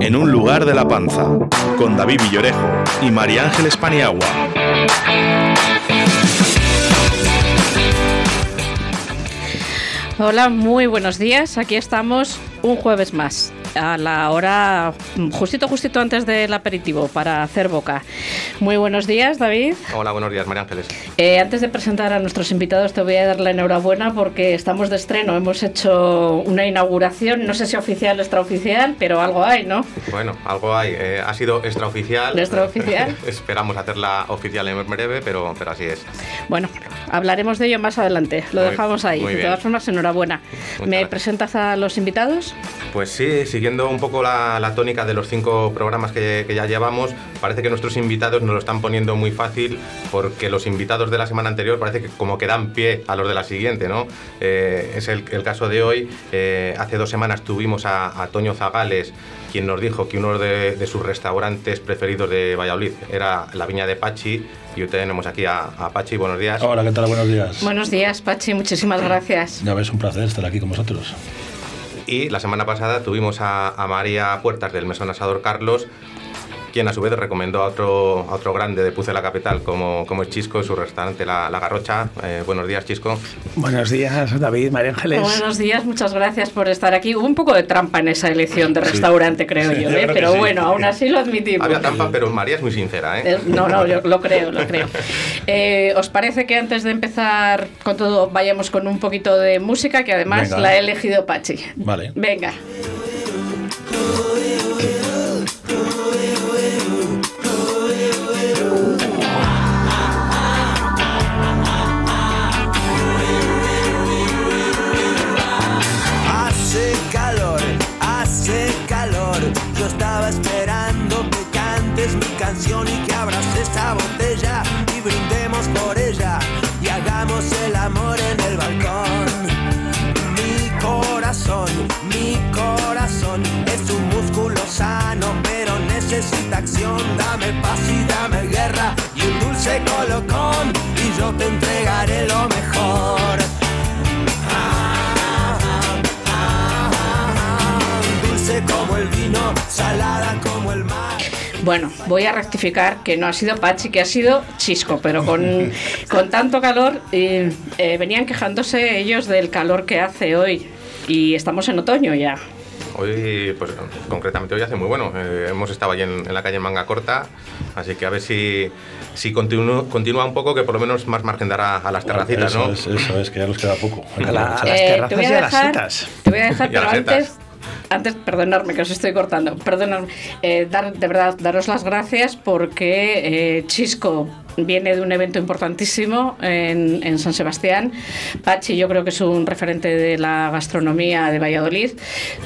En un lugar de la panza, con David Villorejo y María Ángeles Paniagua. Hola, muy buenos días. Aquí estamos un jueves más a la hora justito justito antes del aperitivo para hacer boca. Muy buenos días, David. Hola, buenos días, María Ángeles. Eh, antes de presentar a nuestros invitados, te voy a dar la enhorabuena porque estamos de estreno. Hemos hecho una inauguración, no sé si oficial o extraoficial, pero algo hay, ¿no? Bueno, algo hay. Eh, ha sido extraoficial. Extraoficial. Esperamos hacerla oficial en breve, pero, pero así es. Bueno, hablaremos de ello más adelante. Lo Muy- dejamos ahí. de todas formas, enhorabuena. Muchas ¿Me gracias. presentas a los invitados? Pues sí, siguiendo un poco la, la tónica de los cinco programas que, que ya llevamos, parece que nuestros invitados nos lo están poniendo muy fácil porque los invitados de la semana anterior parece que como que dan pie a los de la siguiente, ¿no? Eh, es el, el caso de hoy. Eh, hace dos semanas tuvimos a, a Toño Zagales, quien nos dijo que uno de, de sus restaurantes preferidos de Valladolid era la Viña de Pachi. Y hoy tenemos aquí a, a Pachi, buenos días. Hola, ¿qué tal? Buenos días. Buenos días, Pachi. Muchísimas gracias. Ya ves, un placer estar aquí con vosotros. Y la semana pasada tuvimos a, a María Puertas del Mesón Asador Carlos, quien a su vez recomendó a otro, a otro grande de Puce la Capital, como, como es Chisco, su restaurante La, La Garrocha. Eh, buenos días, Chisco. Buenos días, David, María Ángeles. Buenos días, muchas gracias por estar aquí. Hubo un poco de trampa en esa elección de restaurante, creo Sí, yo, yo ¿eh? creo pero sí. bueno, aún así lo admitimos. Había trampa, pero María es muy sincera, ¿eh? Eh, No, no, yo lo creo, lo creo. Eh, ¿Os parece que antes de empezar con todo vayamos con un poquito de música que además Venga. la ha elegido Pachi? Vale. Venga. Y que abras esa botella y brindemos por ella y hagamos el amor en el balcón. Mi corazón, mi corazón es un músculo sano, pero necesita acción. Dame paz y dame guerra y un dulce colocón y yo te entregaré lo mejor. Dulce como el vino, salada. Bueno, voy a rectificar que no ha sido Pachi, que ha sido Chisco, pero con, con tanto calor eh, eh, venían quejándose ellos del calor que hace hoy y estamos en otoño ya. Hoy, pues concretamente hoy hace muy bueno. Eh, hemos estado allí en, en la calle Manga Corta, así que a ver si, si continúa, continúa un poco, que por lo menos más margen dará a las terracitas, eso ¿no? Es, eso es, que ya nos queda poco. A la- aprovechar. a las Eh, terrazas te voy y a las dejar, setas. te voy a dejar, pero antes, antes, perdonadme que os estoy cortando, perdonadme, eh, dar, de verdad, daros las gracias porque eh, Chisco viene de un evento importantísimo en, en San Sebastián. Pachi yo creo que es un referente de la gastronomía de Valladolid.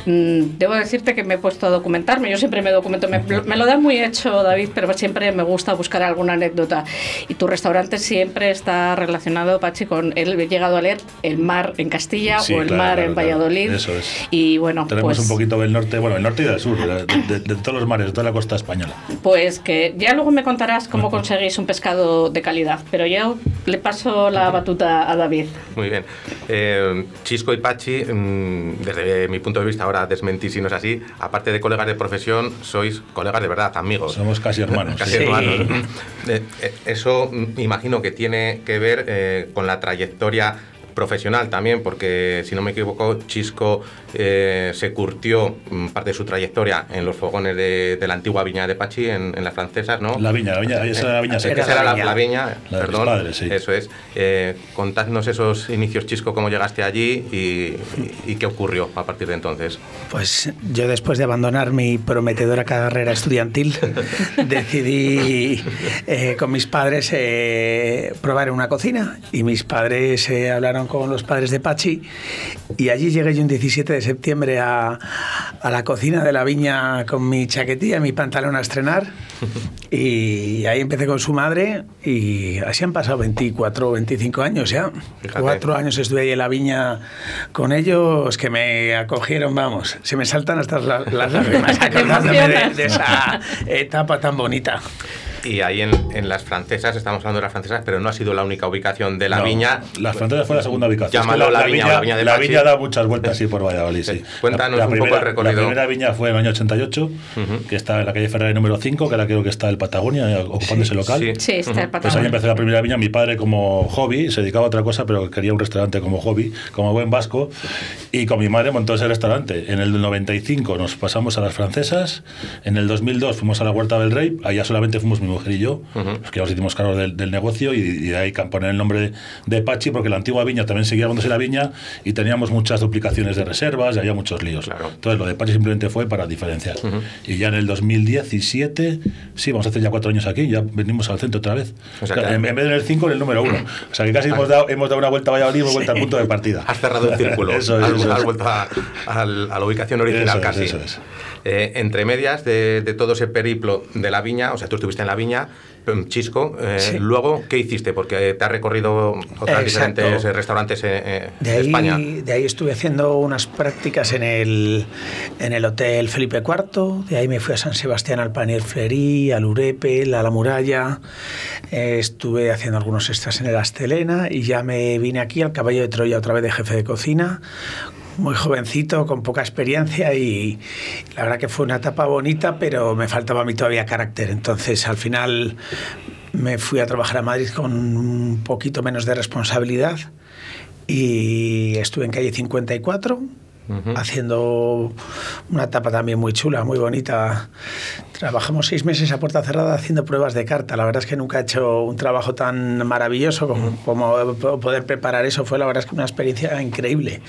Mm, debo decirte que me he puesto a documentarme, yo siempre me documento, me, me lo da muy hecho David, pero siempre me gusta buscar alguna anécdota. Y tu restaurante siempre está relacionado, Pachi, con, él he llegado a leer el mar en Castilla Sí, o el claro, mar claro, en claro. Valladolid. Eso es. Y bueno, Tenemos pues, poquito del norte, bueno, el norte y del sur, de, de- de todos los mares, de toda la costa española. pues que ya luego me contarás cómo conseguís un pescado de calidad, pero yo le paso la batuta a David. Muy bien. Eh, Chisco y Pachi, mm, desde mi punto de vista, ahora desmentí si no es así, aparte de colegas de profesión, sois colegas de verdad, amigos. Somos casi hermanos. Casi Sí. hermanos. Eh, eh, eso mm, imagino que tiene que ver eh, con la trayectoria profesional también, porque si no me equivoco, Chisco eh, se curtió mm, parte de su trayectoria en los fogones de, de la antigua viña de Pachi, en, en las francesas, ¿no? La viña, la viña, esa era la viña Eh, seca. esa era la, la viña, La de mis perdón. padres, sí. Eso es. Eh, contadnos esos inicios, Chisco, cómo llegaste allí y, y- y qué ocurrió a partir de entonces. Pues yo después de abandonar mi prometedora carrera estudiantil, decidí eh, con mis padres eh, probar una cocina y mis padres eh, hablaron quedaron con los padres de Pachi y allí llegué yo un 17 de septiembre a, a la cocina de la viña con mi chaquetilla mi pantalón a estrenar y ahí empecé con su madre y así han pasado 24 o 25 años ya. Fíjate. Cuatro años estuve ahí en la viña con ellos que me acogieron, vamos, se me saltan hasta la- las lágrimas acordándome de, de esa etapa tan bonita. Y ahí en, en las francesas, estamos hablando de las francesas, pero no ha sido la única ubicación de la No, viña. Las francesas fue la segunda ubicación. Llámalo Es que la viña o la viña de la Pachi. viña da muchas vueltas sí, por Valladolid. Sí. Cuéntanos La- la un poco primera- el recorrido. La primera viña fue en el año 88, que está en la calle Ferrari número 5, que ahora creo que está el Patagonia ocupando ese local. Sí. Sí, está el Pues ahí Patagonia. empecé la primera viña. Mi padre, como hobby, se dedicaba a otra cosa, pero quería un restaurante como hobby, como buen vasco. Y con mi madre montó ese restaurante. En el 95 nos pasamos a las francesas. En el 2002 fuimos a la Huerta del Rey. Allá solamente fuimos mi mujer y yo, los que ya nos hicimos cargo del, del negocio. Y, y de ahí poner el nombre de, de Pachi, porque la antigua viña también seguía llamándose la viña. Y teníamos muchas duplicaciones de reservas y había muchos líos. Claro. Entonces lo de Pachi simplemente fue para diferenciar. Y ya en el 2017, sí, vamos a hacer ya cuatro años aquí, ya venimos al centro otra vez. O sea, que- en, en vez de en el 5, en el número 1. O sea que casi hemos dado, hemos dado una vuelta a Valladolid, hemos vuelto al punto de partida. Has cerrado el círculo. Eso es, has, eso has vuelto a, al- a la ubicación original Eso es, casi. eso es. Eh, entre medias de, de todo ese periplo de la viña, o sea, tú estuviste en la viña, em, Chisco, eh, Sí. luego, ¿qué hiciste? Porque te has recorrido otros diferentes eh, restaurantes eh, eh, De de ahí, España. de ahí estuve haciendo unas prácticas en el, en el Hotel Felipe IV, de ahí me fui a San Sebastián al Panier Flerí, al Urepel, a la Muralla, estuve haciendo algunos extras en el Astelena y ya me vine aquí al Caballo de Troya otra vez de jefe de cocina, muy jovencito, con poca experiencia y la verdad que fue una etapa bonita, pero me faltaba a mí todavía carácter, entonces al final me fui a trabajar a Madrid con un poquito menos de responsabilidad y estuve en calle 54 haciendo una etapa también muy chula, muy bonita. Trabajamos seis meses a puerta cerrada haciendo pruebas de carta. La verdad es que nunca he hecho un trabajo tan maravilloso como, como poder preparar eso. Fue la verdad es que una experiencia increíble.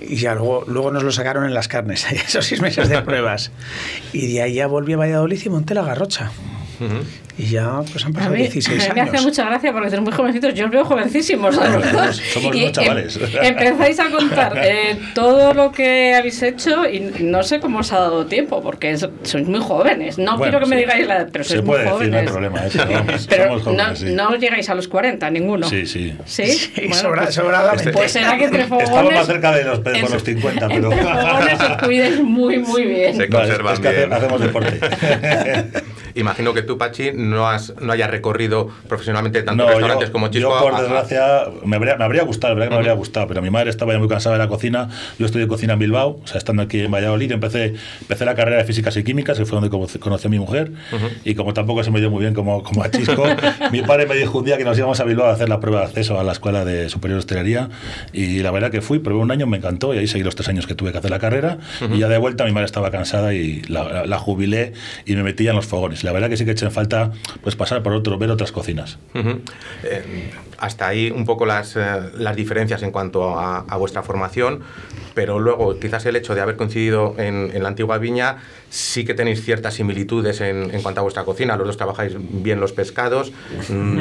Y ya luego, luego nos lo sacaron en las carnes, esos seis meses de pruebas. Y de ahí ya volví a Valladolid y monté la garrocha. Y ya pues han A pasado mí, 16 a mí me hace años. mucha gracia porque sois muy jovencitos. Yo os veo jovencísimos. a los Somos- dos. somos Y unos chavales. em- empezáis a contar eh, todo lo que habéis hecho y no sé cómo os ha dado tiempo porque es- sois muy jóvenes. No Bueno, quiero que me sí. digáis la edad, pero Se sois puede muy decir, no hay jóvenes. problema, eso, vamos, pero somos jóvenes, no, sí. no llegáis a los 40, ninguno. Sí, sí. ¿Sí? Sí, sobra- sobradamente. Pues será que entre fogones... Estamos más cerca de los, de los 50, pero... Entre fogones os cuidéis muy, muy bien. Se No, conservan es que hace- bien. hacemos deporte. Imagino que tú, Pachi, no, has, no hayas recorrido profesionalmente tantos No, restaurantes yo, como Chisco. yo, por a- desgracia, me habría, me habría gustado, verdad que me habría gustado, pero mi madre estaba ya muy cansada de la cocina. Yo estudié cocina en Bilbao, o sea, estando aquí en Valladolid, empecé, empecé la carrera de físicas y químicas, que fue donde conocí, a mi mujer, y como tampoco se me dio muy bien como, como a Chisco, mi padre me dijo un día que nos íbamos a Bilbao a hacer la prueba de acceso a la Escuela de Superior de Hostelería, y la verdad que fui, probé un año, me encantó, y ahí seguí los tres años que tuve que hacer la carrera, y ya de vuelta mi madre estaba cansada y la, la- la jubilé y me metí ya en los fogones. La verdad que sí que eché en falta pues pasar por otro, ver otras cocinas. Eh, hasta ahí un poco las, eh, las diferencias en cuanto a, vuestra formación, pero luego quizás el hecho de haber coincidido en, la antigua viña sí que tenéis ciertas similitudes en, en cuanto a vuestra cocina. Los dos trabajáis bien los pescados. Mm,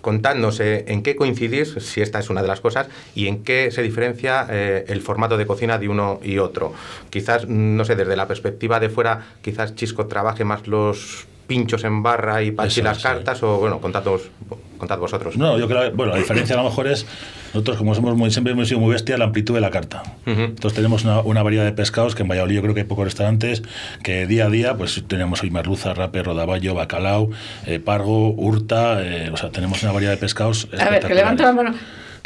contadnos eh, en qué coincidís, si esta es una de las cosas, y en qué se diferencia eh, el formato de cocina de uno y otro. Quizás, no sé, desde la perspectiva de fuera, quizás Chisco trabaje más los pinchos en barra y Pachi Eso las sí. cartas, o bueno, contad, contad vosotros. No, yo creo, bueno, la diferencia a lo mejor es, nosotros como somos muy, siempre hemos sido muy bestia, la amplitud de la carta. Entonces tenemos una, una variedad de pescados que en Valladolid yo creo que hay pocos restaurantes que día a día pues tenemos hoy merluza, rape, rodaballo, bacalao, eh, pargo, hurta, eh, o sea, tenemos una variedad de pescados A ver, que levanto la mano.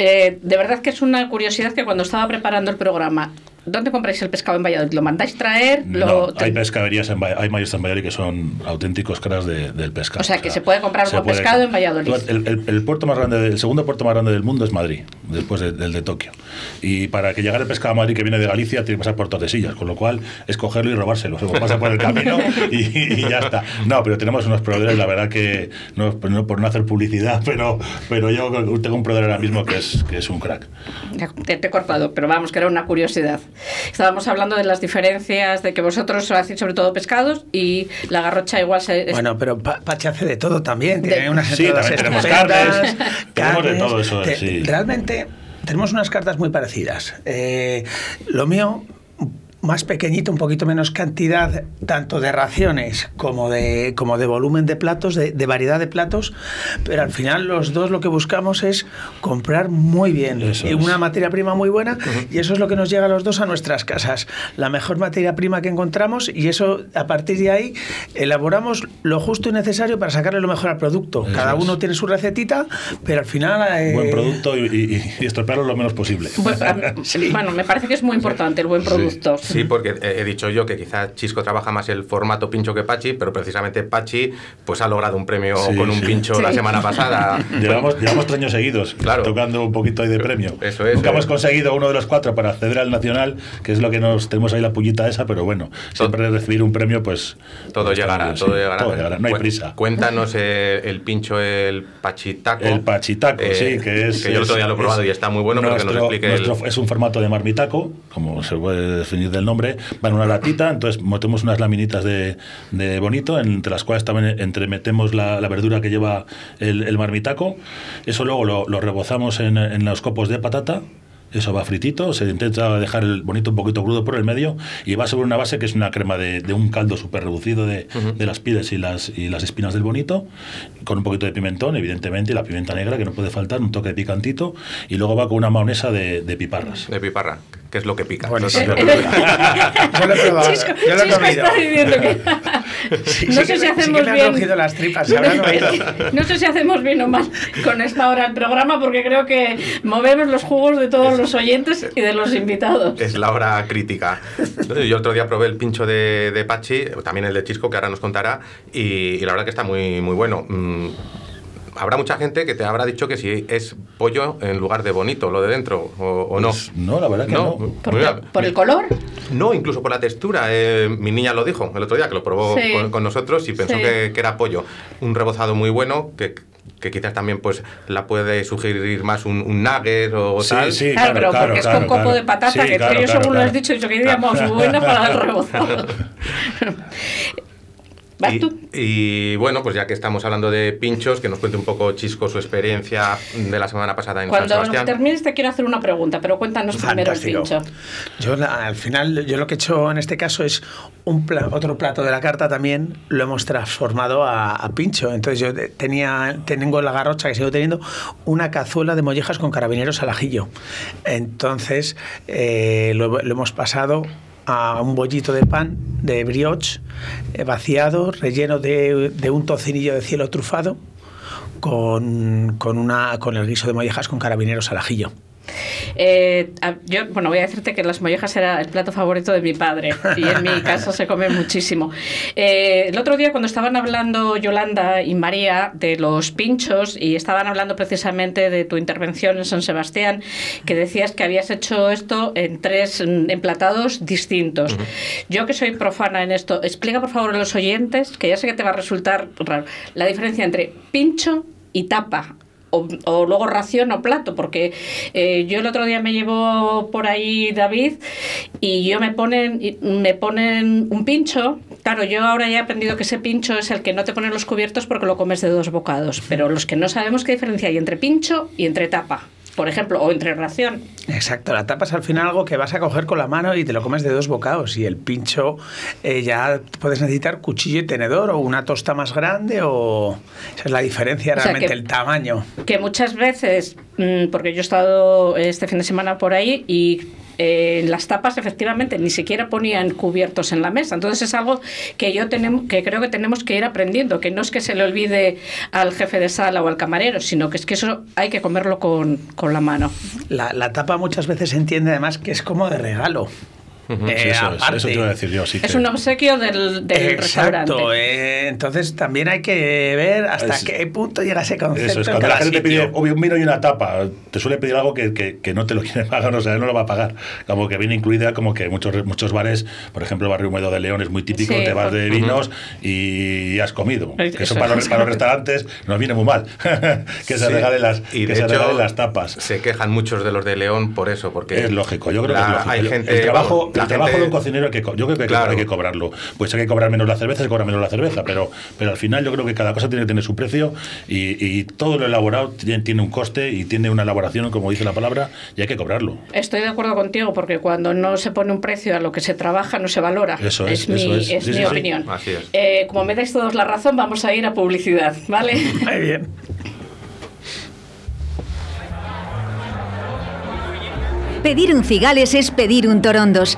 Eh, de verdad que es una curiosidad que cuando estaba preparando el programa, ¿dónde compráis el pescado en Valladolid? ¿Lo mandáis traer? No, Lo, hay pescaderías, en, hay mayoristas en Valladolid que son auténticos cracks de- del pescado. O sea, que se puede comprar se buen pescado en Valladolid. El, el- el puerto más grande, el segundo puerto más grande del mundo es Madrid, después de- del de Tokio. Y para que llegara el pescado a Madrid que viene de Galicia tiene que pasar por Tordesillas, con lo cual es cogerlo y robárselo. O sea, pasa por el camino y, y ya está. No, pero tenemos unos proveedores, la verdad que, no, no por no hacer publicidad, pero, pero yo tengo un proveedor ahora mismo que es, que es un crack. Te, te he cortado, pero vamos, que era una curiosidad. Estábamos hablando de las diferencias, de que vosotros hacéis sobre todo pescados y la garrocha igual se... es- Bueno, pero Pa- Pachi hace de todo también. Tiene De- unas Sí, también tenemos estupendas, carnes, tenemos de todo eso, Te- sí. Realmente tenemos unas cartas muy parecidas. Eh, lo mío más pequeñito, un poquito menos cantidad, tanto de raciones como de, como de volumen de platos, de, de variedad de platos, pero al final los dos lo que buscamos es comprar muy bien Eso y es. una materia prima muy buena y eso es lo que nos llega a los dos a nuestras casas. La mejor materia prima que encontramos y eso a partir de ahí elaboramos lo justo y necesario para sacarle lo mejor al producto. Eso Cada es. uno tiene su recetita, pero al final... eh, Buen producto y, y- y estropearlo lo menos posible. Bueno, a- Bueno, me parece que es muy importante el buen producto. Sí, porque he dicho yo que quizás Chisco trabaja más el formato pincho que Pachi, pero precisamente Pachi pues ha logrado un premio Sí, con un sí. pincho la Sí. semana pasada. Llevamos, llevamos tres años seguidos Claro. tocando un poquito ahí de premio. Eso es, Nunca eh. hemos conseguido uno de los cuatro para acceder al nacional, que es lo que nos tenemos ahí la pullita esa, pero bueno, siempre recibir un premio, pues. Todo está llegará, bien, sí, todo llegará. todo llegará, no hay prisa. Cuéntanos eh, el pincho, el pachitaco. El pachitaco, Eh, sí, que es. Que yo el otro día lo he probado es y está muy bueno, pero que nos nuestro- explique el- nuestro- Es un formato de marmitaco, como se puede definir del nombre. Va en una latita, entonces metemos unas laminitas de, de bonito, entre las cuales también entremetemos la, la verdura que lleva el, el marmitaco. Eso luego lo, lo rebozamos en, en los copos de patata. Eso va fritito, se intenta dejar el bonito un poquito crudo por el medio y va sobre una base que es una crema de, de un caldo súper reducido de, de las pides y las, y las espinas del bonito, con un poquito de pimentón, evidentemente, y la pimienta negra que no puede faltar, un toque picantito, y luego va con una maonesa de, de piparras. de piparra, que es lo que pica. Buenísimo. Eso es lo que pica. Yo lo he probado, Chisco, yo lo he Chisco comido. está diciendo que... Sí, no sí sé que si sí hacemos bien... cogido las tripas, ¿se habrán oído? No sé si hacemos bien o mal con esta hora el programa porque creo que movemos los jugos de todos los oyentes y de los invitados. Es la hora crítica. Yo otro día probé el pincho de, de Pachi, también el de Chisco, que ahora nos contará, y, y la verdad que está muy, muy bueno. Mm, habrá mucha gente que te habrá dicho que si es pollo en lugar de bonito, lo de dentro, o, o no. Pues no, la verdad que no. ¿Por, Mira? ¿Por el color? No, incluso por la textura. Eh, mi niña lo dijo el otro día, que lo probó Sí. con, con nosotros y pensó Sí. que, que era pollo. Un rebozado muy bueno, que, que quizás también pues la puede sugerir más un, un nugget o Sí, tal. sí, Claro, pero claro, porque es claro, con copo claro. de patata, Sí, que claro, yo claro, según lo has claro. dicho, dicho que diríamos buena para el rebozado. ¿Vas Y, tú? Y, bueno, pues ya que estamos hablando de pinchos, que nos cuente un poco Chisco su experiencia de la semana pasada en San Cuando Sebastián. termines te quiero hacer una pregunta, pero cuéntanos primero el Fantástico. pincho. Yo al final, yo lo que he hecho en este caso es un pla- otro plato de la carta también lo hemos transformado a, a pincho. Entonces yo te- tenía, tengo en la garrocha que sigo teniendo una cazuela de mollejas con carabineros al ajillo. Entonces eh, lo, lo hemos pasado a un bollito de pan de brioche eh, vaciado, relleno de, de un tocinillo de cielo trufado con, con, una, con el guiso de mollejas con carabineros al ajillo. Eh, yo, bueno, voy a decirte que las mollejas era el plato favorito de mi padre y en mi casa se come muchísimo. Eh, el otro día cuando estaban hablando Yolanda y María de los pinchos y estaban hablando precisamente de tu intervención en San Sebastián, que decías que habías hecho esto en tres emplatados distintos. Yo que soy profana en esto, explica por favor a los oyentes, que ya sé que te va a resultar raro, la diferencia entre pincho y tapa o, o luego ración o plato, porque eh, yo el otro día me llevo por ahí David y yo me ponen, me ponen un pincho. Claro, yo ahora ya he aprendido que ese pincho es el que no te ponen los cubiertos porque lo comes de dos bocados, pero los que no sabemos qué diferencia hay entre pincho y entre tapa, por ejemplo, o entre ración. Exacto, la tapa es al final algo que vas a coger con la mano y te lo comes de dos bocados. Y el pincho eh, ya puedes necesitar cuchillo y tenedor o una tosta más grande o... Esa es la diferencia O sea, realmente, que- el tamaño. que muchas veces, mm, porque yo he estado este fin de semana por ahí y eh, las tapas efectivamente ni siquiera ponían cubiertos en la mesa. Entonces es algo que yo tenemos, que creo que tenemos que ir aprendiendo, que no es que se le olvide al jefe de sala o al camarero, sino que es que eso hay que comerlo con, con la mano. La, la tapa muchas veces se entiende además que es como de regalo. Sí, Eh, eso, es, aparte. eso te iba a decir yo. Sí Es que- un obsequio del, del restaurante. Exacto, eh, entonces también hay que ver hasta Es- qué punto llega ese concepto. Eso es, cuando la gente te pide sitio. obvio, un vino y una tapa, te suele pedir algo que, que- que no te lo quiere pagar, o sea, no lo va a pagar. Como que viene incluida, como que muchos, muchos bares, por ejemplo, el barrio húmedo de León es muy típico, Sí, te vas de vinos y has comido. Que eso para los, es. para los restaurantes nos viene muy mal, que se Sí. regalen las, Y que de se hecho, regalen las tapas. Se quejan muchos de los de León por eso, porque Es lógico, yo creo que es lógico. Hay El- gente, el trabajo, el la el trabajo de un cocinero hay que, yo creo que hay, que- Claro. hay que cobrarlo. Pues hay que cobrar menos la cerveza, se cobra menos la cerveza, pero, pero al final yo creo que cada cosa tiene que tener su precio y, y todo lo elaborado tiene, tiene un coste y tiene una elaboración, como dice la palabra, y hay que cobrarlo. Estoy de acuerdo contigo porque cuando no se pone un precio a lo que se trabaja no se valora. Eso es, mi, eso es. Sí, mi sí, sí. opinión. Así es. Eh, como me dais todos la razón, vamos a ir a publicidad, ¿vale? Muy bien. Pedir un cigales es pedir un torondos.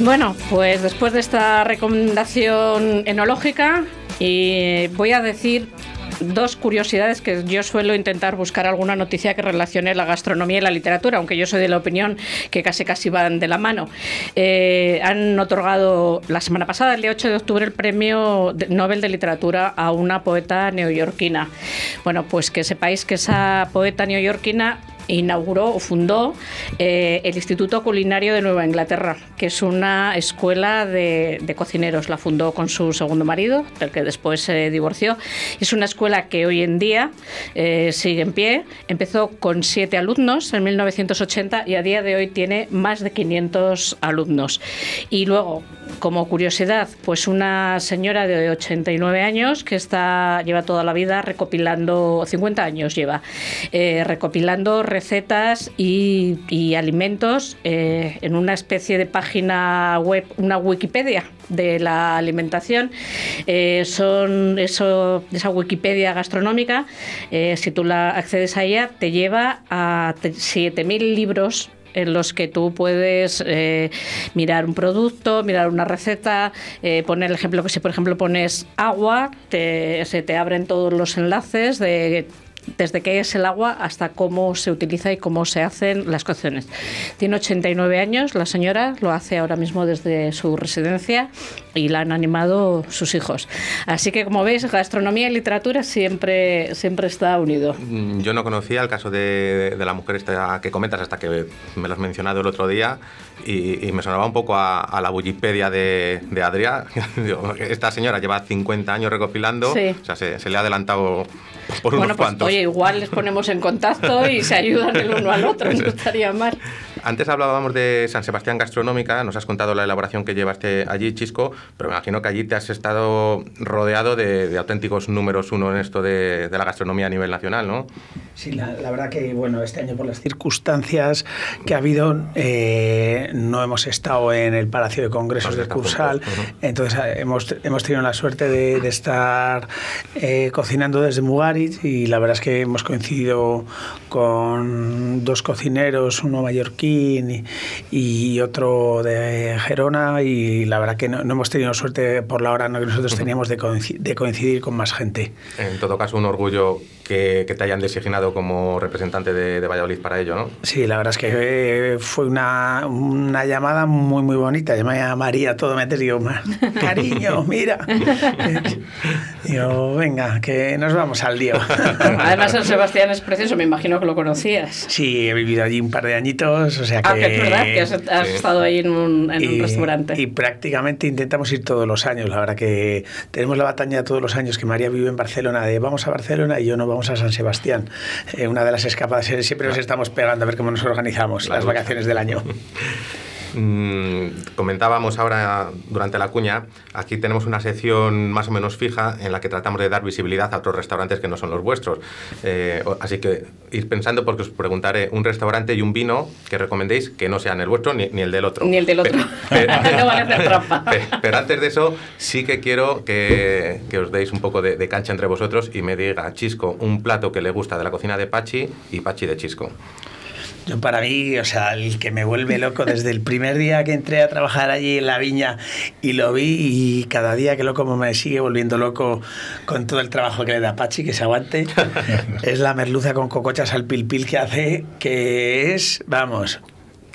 Bueno, pues después de esta recomendación enológica, voy a decir dos curiosidades que yo suelo intentar buscar alguna noticia que relacione la gastronomía y la literatura, aunque yo soy de la opinión que casi casi van de la mano. Eh, han otorgado la semana pasada, el día 8 de octubre, el premio Nobel de Literatura a una poeta neoyorquina. Bueno, pues que sepáis que esa poeta neoyorquina inauguró o fundó eh, el Instituto Culinario de Nueva Inglaterra, que es una escuela de, cocineros. La fundó con su segundo marido, del que después se divorció. Es una escuela que hoy en día eh, sigue en pie. Empezó con siete alumnos en 1980 y a día de hoy tiene más de 500 alumnos. Y luego, como curiosidad, pues una señora de 89 años que está lleva toda la vida recopilando, 50 años lleva, eh, recopilando recetas y, alimentos eh, en una especie de página web, una Wikipedia de la alimentación. Eh, son eso, esa Wikipedia gastronómica, si tú la accedes a ella, te lleva a te- 7.000 libros en los que tú puedes eh, mirar un producto, mirar una receta, eh, poner el ejemplo que si por ejemplo pones agua, te- se te abren todos los enlaces de desde qué es el agua hasta cómo se utiliza y cómo se hacen las cocciones. Tiene 89 años, la señora lo hace ahora mismo desde su residencia y la han animado sus hijos. Así que como veis, gastronomía y literatura siempre, siempre está unido. Mm, Yo no conocía el caso de, de la mujer esta que comentas hasta que me lo has mencionado el otro día y, y me sonaba un poco a, a la Wikipedia de, de. Digo, Esta señora lleva 50 años recopilando, Sí. o sea, se, se le ha adelantado por unos Bueno, pues cuantos. oye, igual les ponemos en contacto y se ayudan el uno al otro, no estaría mal. Antes hablábamos de San Sebastián Gastronómica, nos has contado la elaboración que llevaste allí, Chisco, pero me imagino que allí te has estado rodeado de, de auténticos números uno en esto de, de la gastronomía a nivel nacional, ¿no? Sí, la, la verdad que bueno, este año por las circunstancias que ha habido, eh, no hemos estado en el Palacio de Congresos Nos del Cursal, juntos, entonces eh, hemos, hemos tenido la suerte de, de estar eh, cocinando desde Mugaritz y la verdad es que hemos coincidido con dos cocineros, uno mallorquín y, y otro de Gerona y la verdad que no, no hemos tenido suerte por la hora ¿no? que nosotros teníamos de coinci- de coincidir con más gente. En todo caso, un orgullo que, que te hayan designado como representante de, de Valladolid para ello, ¿no? Sí, la verdad es que eh, fue una, una llamada muy, muy bonita. Llamé a María todo metes y digo, "Ma- cariño, mira. digo, venga, que nos vamos al lío. Además, San Sebastián es precioso, me imagino que lo conocías. Sí, he vivido allí un par de añitos, o sea que... Ah, que es verdad que has, has Sí. estado ahí en un, en un y- restaurante. Y prácticamente intentamos ir todos los años. La verdad que tenemos la batalla todos los años que María vive en Barcelona de vamos a Barcelona y yo no vamos a San Sebastián. Eh, una de las escapadas, eh, siempre nos estamos pegando a ver cómo nos organizamos La las lucha. vacaciones del año. Mm, comentábamos ahora durante la cuña, aquí tenemos una sección más o menos fija en la que tratamos de dar visibilidad a otros restaurantes que no son los vuestros. Eh, así que ir pensando porque os preguntaré un restaurante y un vino que recomendéis que no sean el vuestro ni, ni el del otro. Ni el del otro. Pe- pe- No vale hacer trampa. pe- pero antes de eso, sí que quiero que, que os deis un poco de, de cancha entre vosotros y me diga Chisco un plato que le gusta de la cocina de Pachi y Pachi de Chisco. Yo para mí, o sea, el que me vuelve loco desde el primer día que entré a trabajar allí en la viña y lo vi y cada día que lo como me sigue volviendo loco con todo el trabajo que le da Pachi, que se aguante, es la merluza con cocochas al pil pil que hace, que es, vamos,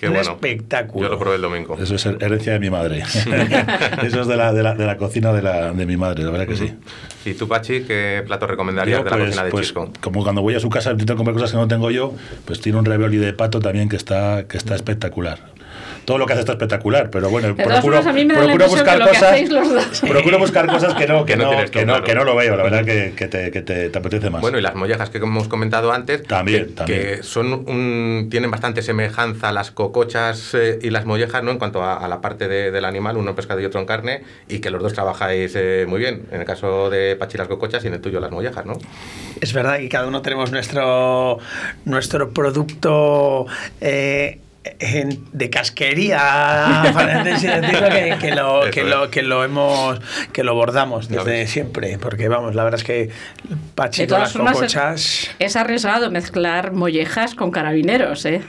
Qué un bueno. espectáculo. Yo lo probé el domingo. Eso es herencia de mi madre. Eso es de la, de la, de la cocina de, la, de mi madre, la verdad que sí. ¿Y tú, Pachi, qué plato recomendarías Yo, de la pues, cocina de pues, Chisco? como cuando voy a su casa intento comer cosas que no tengo yo, pues tiene un ravioli de pato también que está, que está espectacular. Todo lo que hace está espectacular, pero bueno, procuro, buscar que lo que cosas, procuro buscar cosas que no, que Que no que no, claro. que no lo veo, la verdad que, que te, que te, te apetece más. Bueno, y las mollejas que hemos comentado antes, También, que, también. que son un- tienen bastante semejanza las cocochas eh, y las mollejas, ¿no? En cuanto a, a la parte de- del animal, uno en pescado y otro en carne, y que los dos trabajáis eh, muy bien. En el caso de Pachi las cocochas y en el tuyo las mollejas, ¿no? Es verdad que cada uno tenemos nuestro, nuestro producto eh, de casquería, que, que lo, que, es. lo, que lo hemos que lo bordamos desde siempre. Porque vamos, la verdad es que De Pachi con todas las formas, cocochas, es arriesgado mezclar mollejas con carabineros, ¿eh?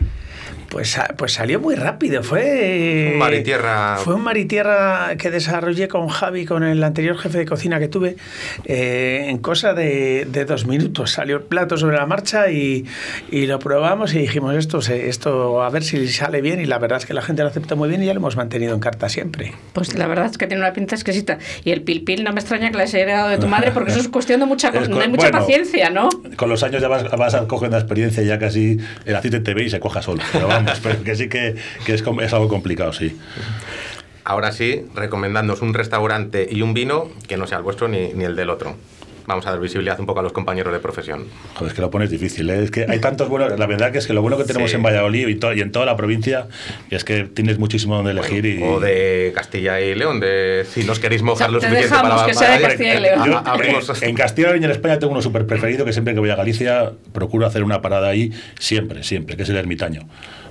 Pues, pues salió muy rápido. Fue Un mar y tierra. Fue un mar y tierra que desarrollé con Javi, con el anterior jefe de cocina que tuve, eh, en cosa de, de dos minutos. Salió el plato sobre la marcha y, y lo probamos y dijimos esto, esto a ver si sale bien y la verdad es que la gente lo aceptó muy bien y ya lo hemos mantenido en carta siempre. Pues la verdad es que tiene una pinta exquisita. Y el pil pil no me extraña que la hayas heredado de tu madre porque eso es cuestión de mucha, Es co- de mucha bueno, paciencia, ¿no? Con los años ya vas, vas cogiendo experiencia y ya casi el aceite te ve y se coja solo. Pero vamos, pero que sí que, que es, com- es algo complicado, sí. Ahora sí, recomendándoos un restaurante y un vino que no sea el vuestro ni, ni el del otro. Vamos a dar visibilidad un poco a los compañeros de profesión. Joder, es que lo pones difícil, ¿eh? Es que hay tantos buenos. La verdad que es que lo bueno que tenemos Sí. en Valladolid y, to- y en toda la provincia es que tienes muchísimo donde elegir. y, O de Castilla y León, de si nos queréis mojar O lo sea, te suficiente dejamos para que sea de Castilla y León. Yo, A- abrimos. en, en Castilla y León y en España tengo uno súper preferido que siempre que voy a Galicia procuro hacer una parada ahí, siempre, siempre, que es el ermitaño.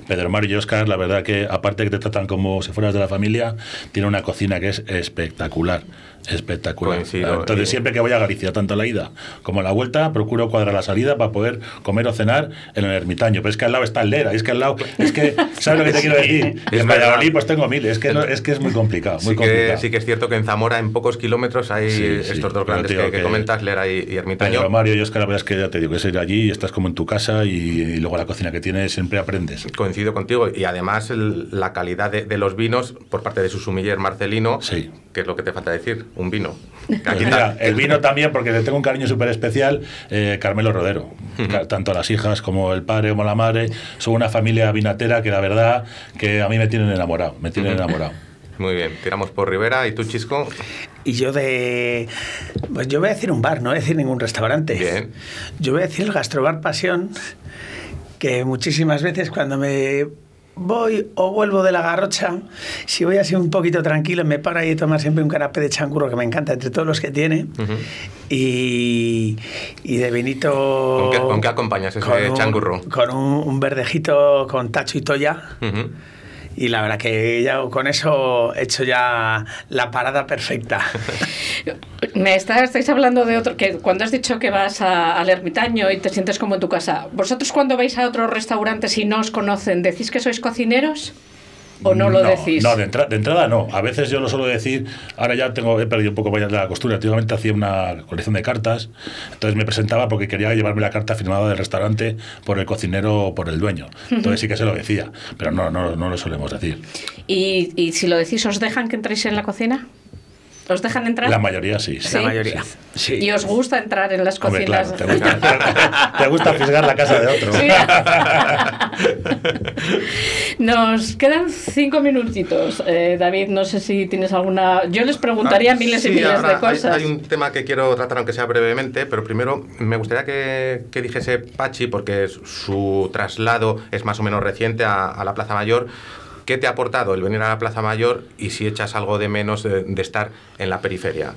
Pedro Mario y Oscar, la verdad que aparte que te tratan como si fueras de la familia, tiene una cocina que es espectacular, espectacular. Coincido, Entonces eh. siempre que voy a Galicia, tanto la ida como la vuelta, procuro cuadrar la salida para poder comer o cenar en el ermitaño. Pero es que al lado está el Lera, es que al lado, es que, ¿sabes lo que te quiero decir? Es en. Valladolid pues tengo mil, es que, no- es que es muy complicado, muy Sí que, complicado. sí que es cierto que en Zamora, en pocos kilómetros, hay Sí, sí. estos dos Pero grandes que, que que- comentas, Lera y, y Ermitaño. Pedro Mario y Oscar, la verdad es que ya te digo, es ir allí y estás como en tu casa y, y luego la cocina que tienes siempre aprendes. Coincido contigo. Y además el- la calidad de, de los vinos por parte de su sumiller Marcelino, Sí. que es lo que te falta decir, un vino. Pues Aquí mira, el vino también, porque le tengo un cariño súper especial, eh, Carmelo Rodero. Ca- Tanto las hijas como el padre como la madre son una familia vinatera que la verdad que a mí me tienen enamorado, me tienen enamorado. Muy bien, tiramos por Rivera. ¿Y tú, Chisco? Y yo de... Pues yo voy a decir un bar, no voy a decir ningún restaurante. Bien. Yo voy a decir el Gastrobar Pasión, que muchísimas veces cuando me voy o vuelvo de la garrocha, si voy así un poquito tranquilo, me paro ahí a tomar siempre un canapé de changurro que me encanta entre todos los que tiene. y, y de vinito... ¿Con qué- con qué acompañas ese con un- changurro? Con un, un verdejito con tacho y toya. Ujú. Y la verdad que ya con eso he hecho ya la parada perfecta. Me está- estáis hablando de otro, que cuando has dicho que vas a- al ermitaño y te sientes como en tu casa, ¿vosotros cuando vais a otros restaurantes y no os conocen, decís que sois cocineros? ¿O no lo decís? No, de, entra- de entrada no. A veces yo lo suelo decir, ahora ya tengo, he perdido un poco vaya la costura. Antiguamente hacía una colección de cartas, entonces me presentaba porque quería llevarme la carta firmada del restaurante por el cocinero o por el dueño. Entonces sí que se lo decía, pero no, no, no lo solemos decir. ¿Y, y si lo decís, os dejan que entréis en la cocina? ¿Os dejan entrar? La mayoría sí. sí. La mayoría. Sí. ¿Y os gusta entrar en las Hombre, cocinas? claro, te gusta, te gusta fisgar la casa de otro. Sí. Nos quedan cinco minutitos. Eh, David, no sé si tienes alguna. Yo les preguntaría Ah, miles y miles ahora de hay- cosas. Hay, un tema que quiero tratar, aunque sea brevemente, pero primero me gustaría que, que dijese Pachi, porque su traslado es más o menos reciente a, a la Plaza Mayor. ¿Qué te ha aportado el venir a la Plaza Mayor y si echas algo de menos de, de estar en la periferia?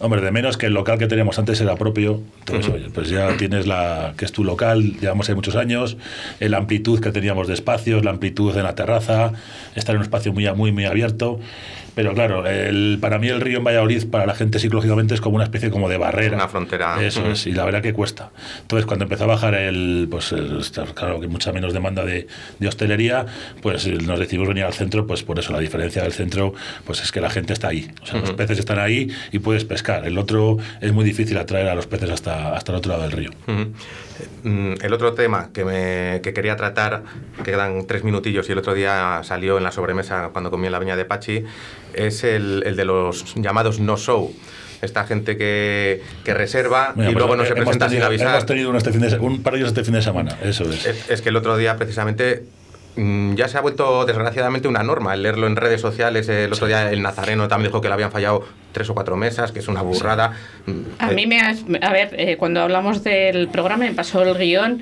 Hombre, de menos que el local que teníamos antes era propio. Entonces, oye, pues ya tienes la que es tu local, llevamos ahí muchos años, eh, la amplitud que teníamos de espacios, la amplitud en la terraza, estar en un espacio muy, muy, muy abierto. Pero claro, el, para mí el río en Valladolid, para la gente psicológicamente es como una especie como de barrera. Una frontera. Eso es, y la verdad que cuesta. Entonces, cuando empezó a bajar el, pues el- claro que mucha menos demanda de, de hostelería, pues eh, nos decidimos venir al centro, pues por eso la diferencia del centro, pues es que la gente está ahí. O sea, los peces están ahí y puedes pescar. El otro es muy difícil atraer a los peces hasta, hasta el otro lado del río. Ujú. Mm, El otro tema que, me, que quería tratar, que quedan tres minutillos y el otro día salió en la sobremesa cuando comí en la viña de Pachi, es el, el de los llamados no-show. Esta gente que, que reserva Mira, y pues, luego no se hemos presenta sin tenido- avisar. Hemos tenido uno este fin de, un par de ellos este fin de semana, eso es. Es, es que el otro día precisamente ya se ha vuelto desgraciadamente una norma el leerlo en redes sociales. El otro día el Nazareno también dijo que le habían fallado tres o cuatro mesas, que es una burrada. Mm, A eh, mí me has- a ver, eh, cuando hablamos del programa me pasó el guion,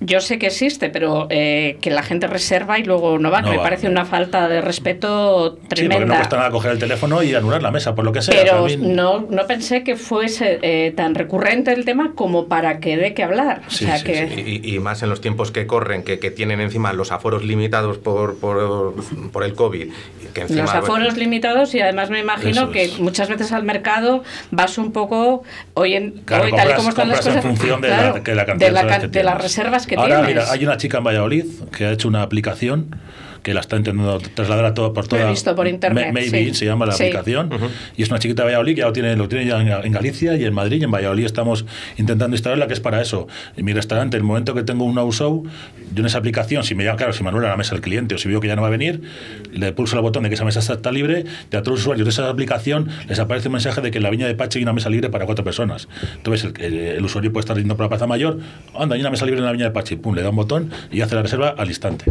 yo sé que existe, pero eh, que la gente reserva y luego no va, No que me va. parece una falta de respeto Sí, porque tremenda. no cuesta nada coger el teléfono y anular la mesa, por lo que sea. pero O sea, a mí- no, no pensé que fuese eh, tan recurrente el tema como para que dé que hablar. Sí, o sea sí, que Y, y más en los tiempos que corren, que, que tienen encima los aforos limitados por, por, por el COVID. Que encima, los aforos limitados y además me imagino que es. muchas veces al mercado vas un poco hoy en Claro, hoy tal y como están las cosas en función de, claro, la, de, la de, las tienes. reservas que Ahora, tienes. mira, hay una chica en Valladolid que ha hecho una aplicación que la está intentando trasladar a todo por Lo he toda visto por internet, Ma- Maybe sí. se llama la Sí. aplicación y es una chiquita de Valladolid que ya lo tiene lo tiene ya en, en Galicia y en Madrid y en Valladolid estamos intentando instalarla que es para eso. En mi restaurante el momento que tengo un no show yo en esa aplicación si me llama claro si me anula la mesa el cliente o si veo que ya no va a venir le pulso el botón de que esa mesa está, está libre y a todos los usuarios de esa aplicación les aparece un mensaje de que en la viña de Pache hay una mesa libre para cuatro personas. Entonces el, el- el usuario puede estar yendo por la plaza mayor anda hay una mesa libre en la viña de Pache pum le da un botón y hace la reserva al instante.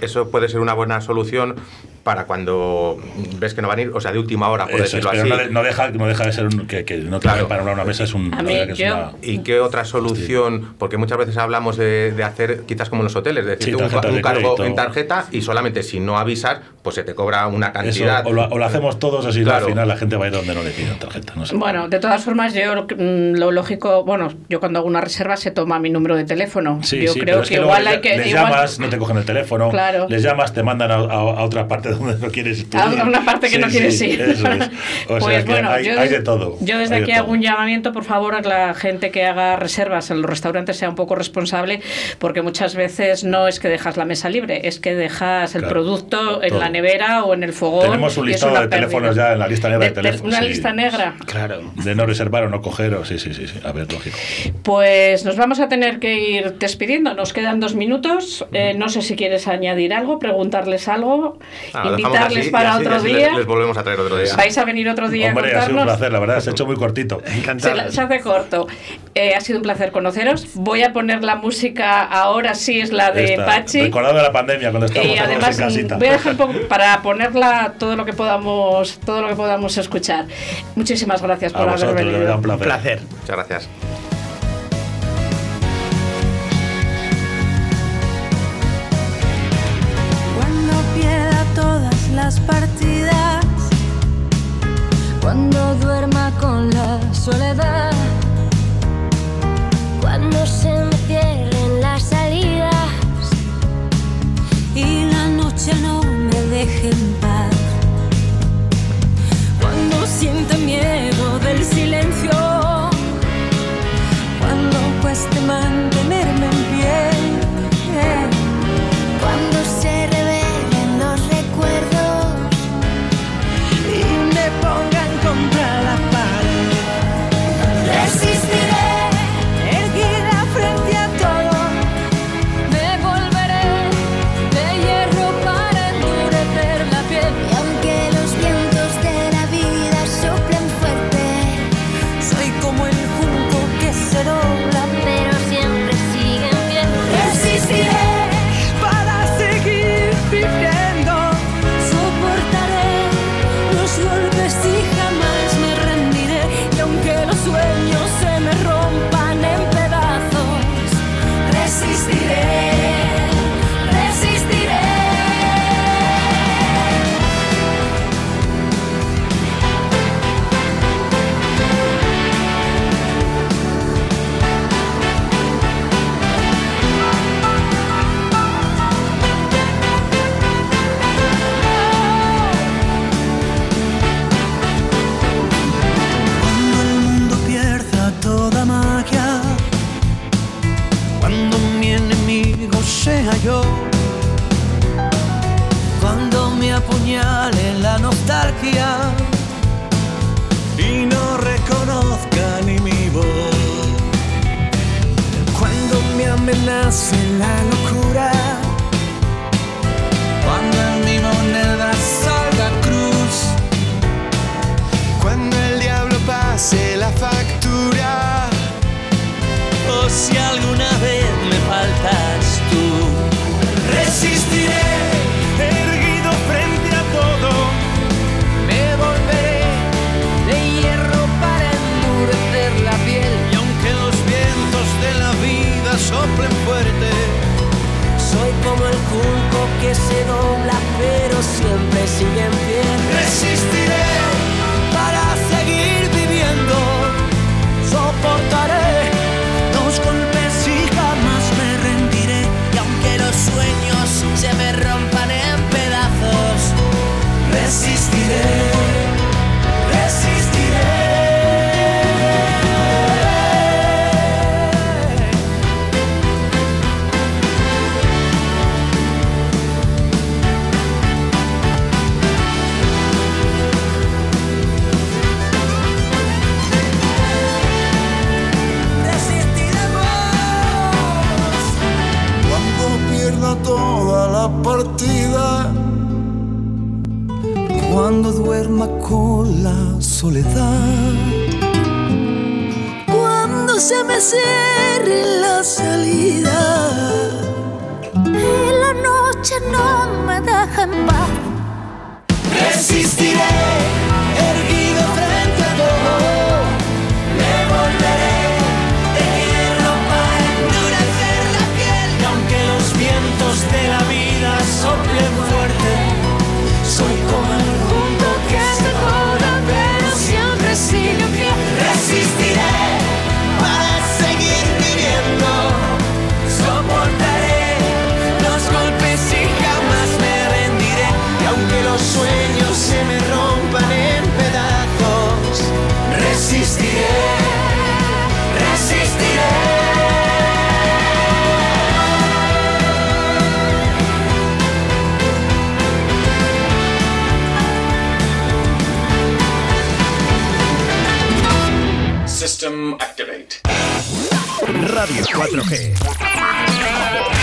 Eso puede ser una buena solución para cuando ves que no van a ir, o sea, de última hora, por Eso es, decirlo pero así. no, de- no deja, no deja de ser un, que, que no te Claro. para una mesa es un mí, que es una- ¿Y qué otra solución? Porque muchas veces hablamos de, de hacer, quizás como en los hoteles, de decir, Sí, un, un de cargo en tarjeta y solamente si no avisas, pues se te cobra una Eso, cantidad. o, lo, o lo hacemos todos así Claro. al final la gente va a ir donde no le pidan tarjeta no sé. Bueno, de todas formas, yo mm, lo lógico, bueno, yo cuando hago una reserva se toma mi número de teléfono. Sí, yo sí, creo pero es que, igual hay que les igual- llamas, no te cogen el teléfono, Claro. les llamas, te mandan a, a- a otra parte donde no quieres a ir. una parte que Sí, no quieres sí, ir. Eso es. O pues sea que bueno, hay, yo, hay de todo. yo desde de aquí todo. hago un llamamiento, por favor, a la gente que haga reservas en los restaurantes sea un poco responsable, porque muchas veces no es que dejas la mesa libre, es que dejas el Claro, producto en todo. la nevera o en el fogón. Tenemos un listado de teléfonos ya en la lista negra de teléfonos, Una sí. lista negra. Claro. De no reservar o no coger, o sí, sí, sí, sí. A ver, lógico. Pues nos vamos a tener que ir despidiendo. Nos quedan dos minutos. Eh, no sé si quieres añadir algo, preguntarles algo, Ah, invitarles así, para así- otro así día. Les, les volvemos a traer otro día. ¿Vais a venir otro día Hombre, a ha sido un placer, la verdad, se ha hecho muy cortito. Se, Encantado. la- se hace corto. Eh, ha sido un placer conoceros. Voy a poner la música ahora sí es la de Esta, Pachi. Recordando la pandemia cuando estábamos Y además en casita. voy a dejar un poco para ponerla todo lo que podamos todo lo que podamos escuchar. Muchísimas gracias a por vosotros, haber venido. un placer. Placer. Muchas gracias. Las partidas, cuando duerma con la soledad, cuando se me cierren las salidas. Y la noche no me deje en paz, cuando sienta miedo del silencio, noche no me deja Radio 4G.